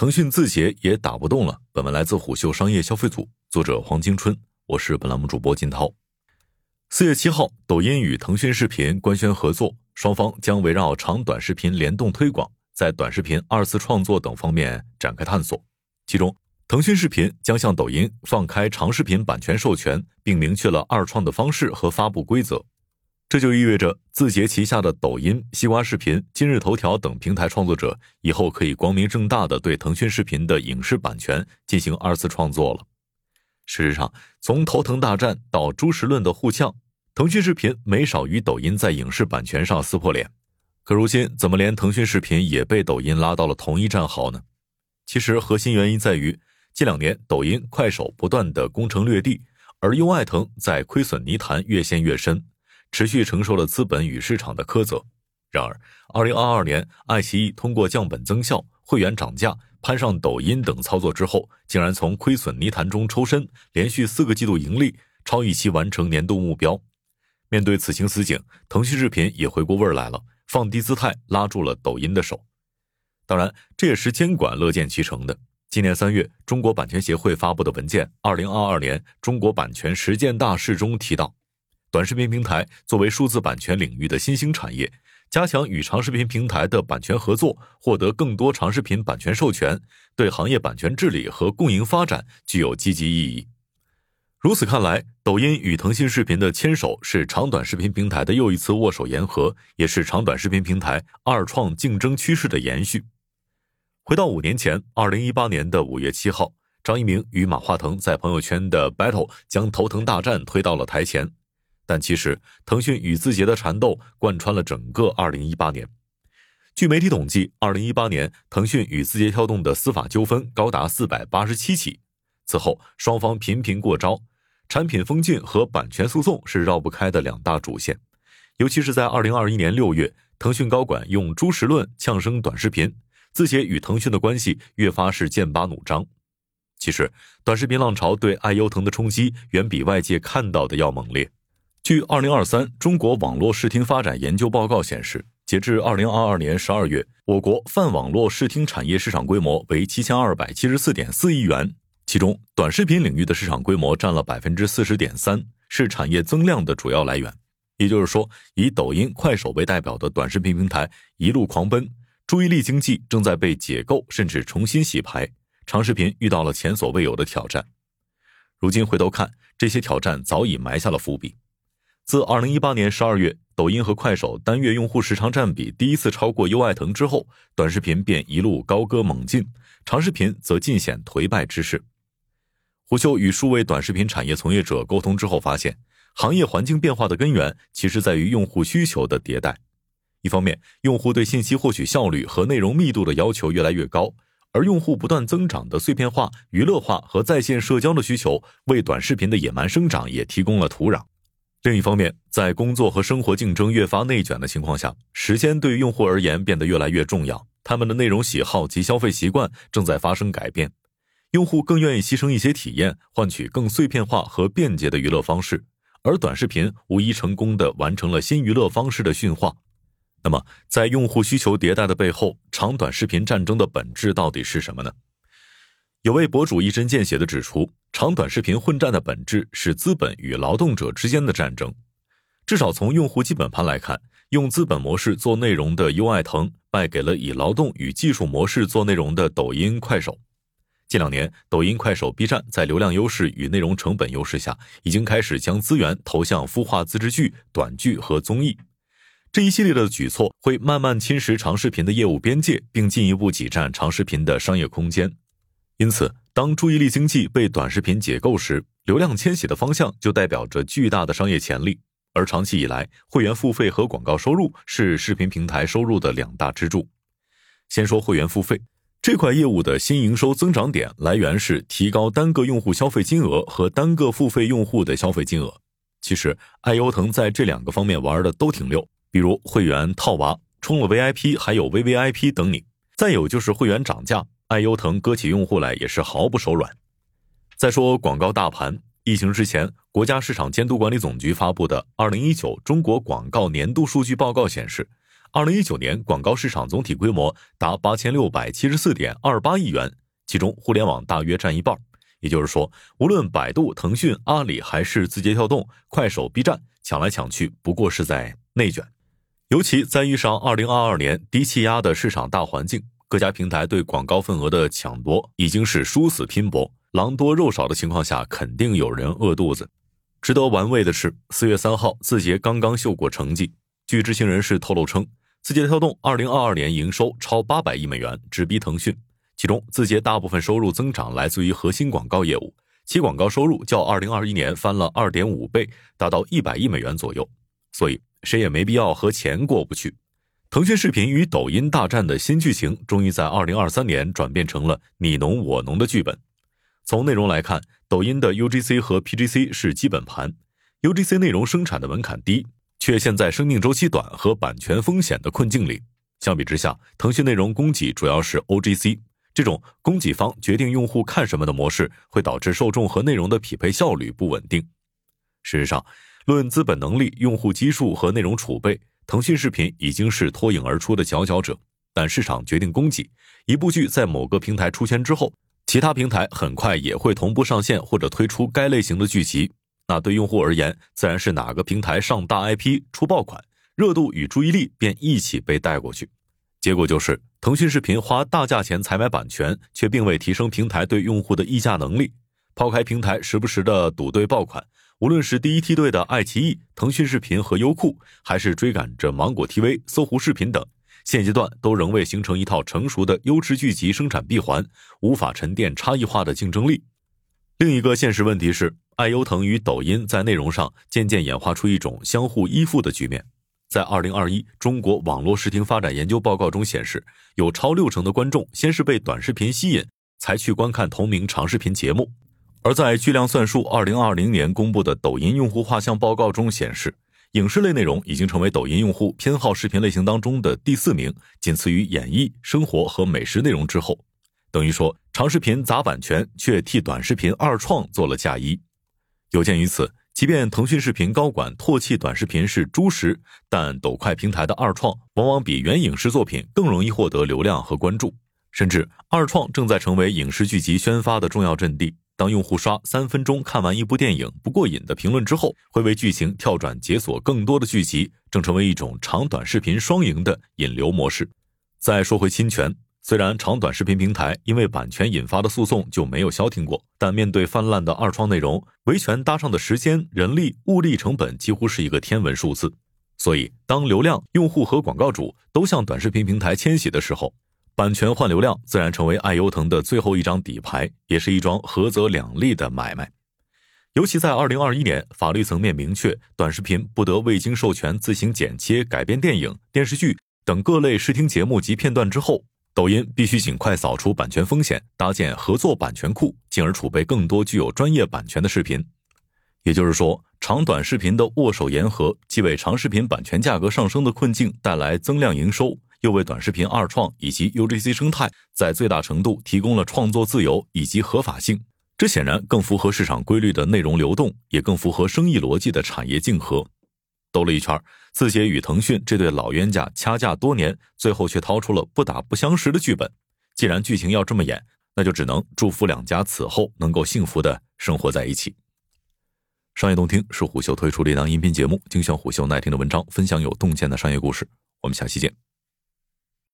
腾讯字节也打不动了。本文来自虎嗅商业消费组，作者黄金春，我是本栏目主播金涛。四月七号，抖音与腾讯视频官宣合作，双方将围绕长短视频联动推广，在短视频二次创作等方面展开探索。其中，腾讯视频将向抖音放开长视频版权授权，并明确了二创的方式和发布规则。这就意味着，字节旗下的抖音、西瓜视频、今日头条等平台创作者以后可以光明正大的对腾讯视频的影视版权进行二次创作了。事实上，从头疼大战到朱时论的互呛，腾讯视频没少与抖音在影视版权上撕破脸。可如今，怎么连腾讯视频也被抖音拉到了同一战壕呢？其实，核心原因在于近两年抖音、快手不断的攻城略地，而优爱腾在亏损泥潭越陷越深。持续承受了资本与市场的苛责。然而，二零二二年，爱奇艺通过降本增效、会员涨价、攀上抖音等操作之后，竟然从亏损泥潭中抽身，连续四个季度盈利，超预期完成年度目标。面对此情此景，腾讯视频也回过味儿来了，放低姿态，拉住了抖音的手。当然，这也是监管乐见其成的。今年三月，中国版权协会发布的文件《二零二二年中国版权实践大事》中提到。短视频平台作为数字版权领域的新兴产业，加强与长视频平台的版权合作，获得更多长视频版权授权，对行业版权治理和共赢发展具有积极意义。如此看来，抖音与腾讯视频的牵手是长短视频平台的又一次握手言和，也是长短视频平台二创竞争趋势的延续。回到五年前，二零一八年的五月七号，张一鸣与马化腾在朋友圈的 battle 将头疼大战推到了台前。但其实，腾讯与字节的缠斗贯穿了整个2018年。据媒体统计，2018年腾讯与字节跳动的司法纠纷高达487起。此后，双方频频过招，产品封禁和版权诉讼是绕不开的两大主线。尤其是在2021年6月，腾讯高管用朱时论呛声短视频，字节与腾讯的关系越发是剑拔弩张。其实，短视频浪潮对爱优腾的冲击远比外界看到的要猛烈。据《二零二三中国网络视听发展研究报告》显示，截至二零二二年十二月，我国泛网络视听产业市场规模为七千二百七十四点四亿元，其中短视频领域的市场规模占了百分之四十点三，是产业增量的主要来源。也就是说，以抖音、快手为代表的短视频平台一路狂奔，注意力经济正在被解构甚至重新洗牌，长视频遇到了前所未有的挑战。如今回头看，这些挑战早已埋下了伏笔。自二零一八年十二月，抖音和快手单月用户时长占比第一次超过优爱腾之后，短视频便一路高歌猛进，长视频则尽显颓败之势。胡秀与数位短视频产业从业者沟通之后发现，行业环境变化的根源其实在于用户需求的迭代。一方面，用户对信息获取效率和内容密度的要求越来越高，而用户不断增长的碎片化、娱乐化和在线社交的需求，为短视频的野蛮生长也提供了土壤。另一方面，在工作和生活竞争越发内卷的情况下，时间对于用户而言变得越来越重要。他们的内容喜好及消费习惯正在发生改变，用户更愿意牺牲一些体验，换取更碎片化和便捷的娱乐方式。而短视频无疑成功的完成了新娱乐方式的驯化。那么，在用户需求迭代的背后，长短视频战争的本质到底是什么呢？有位博主一针见血地指出，长短视频混战的本质是资本与劳动者之间的战争。至少从用户基本盘来看，用资本模式做内容的优爱腾败给了以劳动与技术模式做内容的抖音、快手。近两年，抖音、快手、B 站在流量优势与内容成本优势下，已经开始将资源投向孵化自制剧、短剧和综艺。这一系列的举措会慢慢侵蚀长视频的业务边界，并进一步挤占长视频的商业空间。因此，当注意力经济被短视频解构时，流量迁徙的方向就代表着巨大的商业潜力。而长期以来，会员付费和广告收入是视频平台收入的两大支柱。先说会员付费这块业务的新营收增长点来源是提高单个用户消费金额和单个付费用户的消费金额。其实，爱优腾在这两个方面玩的都挺溜，比如会员套娃、充了 VIP 还有 VVIP 等你。再有就是会员涨价。爱优腾割起用户来也是毫不手软。再说广告大盘，疫情之前，国家市场监督管理总局发布的《二零一九中国广告年度数据报告》显示，二零一九年广告市场总体规模达八千六百七十四点二八亿元，其中互联网大约占一半。也就是说，无论百度、腾讯、阿里还是字节跳动、快手、B 站，抢来抢去不过是在内卷。尤其在遇上二零二二年低气压的市场大环境，各家平台对广告份额的抢夺已经是殊死拼搏，狼多肉少的情况下，肯定有人饿肚子。值得玩味的是，四月三号，字节刚刚秀过成绩。据知情人士透露称，字节跳动二零二二年营收超八百亿美元，直逼腾讯。其中，字节大部分收入增长来自于核心广告业务，其广告收入较二零二一年翻了二点五倍，达到一百亿美元左右。所以，谁也没必要和钱过不去。腾讯视频与抖音大战的新剧情，终于在二零二三年转变成了你侬我侬的剧本。从内容来看，抖音的 UGC 和 PGC 是基本盘，UGC 内容生产的门槛低，却陷在生命周期短和版权风险的困境里。相比之下，腾讯内容供给主要是 OGC。这种供给方决定用户看什么的模式，会导致受众和内容的匹配效率不稳定。事实上，论资本能力、用户基数和内容储备，腾讯视频已经是脱颖而出的佼佼者。但市场决定供给，一部剧在某个平台出圈之后，其他平台很快也会同步上线或者推出该类型的剧集。那对用户而言，自然是哪个平台上大 IP 出爆款，热度与注意力便一起被带过去。结果就是，腾讯视频花大价钱采买版权，却并未提升平台对用户的议价能力。抛开平台时不时的赌对爆款，无论是第一梯队的爱奇艺、腾讯视频和优酷，还是追赶着芒果 TV、搜狐视频等，现阶段都仍未形成一套成熟的优质剧集生产闭环，无法沉淀差异化的竞争力。另一个现实问题是，爱优腾与抖音在内容上渐渐演化出一种相互依附的局面。在二零二一中国网络视听发展研究报告中显示，有超六成的观众先是被短视频吸引，才去观看同名长视频节目。而在巨量算术二零二零年公布的抖音用户画像报告中显示，影视类内容已经成为抖音用户偏好视频类型当中的第四名，仅次于演艺、生活和美食内容之后。等于说，长视频砸版权，却替短视频二创做了嫁衣。有鉴于此。即便腾讯视频高管唾弃短视频是猪食，但抖快平台的二创往往比原影视作品更容易获得流量和关注，甚至二创正在成为影视剧集宣发的重要阵地。当用户刷三分钟看完一部电影不过瘾的评论之后，会为剧情跳转解锁更多的剧集，正成为一种长短视频双赢的引流模式。再说回侵权。虽然长短视频平台因为版权引发的诉讼就没有消停过，但面对泛滥的二创内容，维权搭上的时间、人力、物力成本几乎是一个天文数字。所以，当流量、用户和广告主都向短视频平台迁徙的时候，版权换流量自然成为爱优腾的最后一张底牌，也是一桩合则两利的买卖。尤其在二零二一年，法律层面明确，短视频不得未经授权自行剪切、改编电影、电视剧等各类视听节目及片段之后。抖音必须尽快扫除版权风险，搭建合作版权库，进而储备更多具有专业版权的视频。也就是说，长短视频的握手言和，既为长视频版权价格上升的困境带来增量营收，又为短视频二创以及 UGC 生态在最大程度提供了创作自由以及合法性。这显然更符合市场规律的内容流动，也更符合生意逻辑的产业竞合。兜了一圈，字节与腾讯这对老冤家掐架多年，最后却掏出了不打不相识的剧本。既然剧情要这么演，那就只能祝福两家此后能够幸福的生活在一起。商业洞听是虎嗅推出的一档音频节目，精选虎嗅耐听的文章，分享有洞见的商业故事。我们下期见。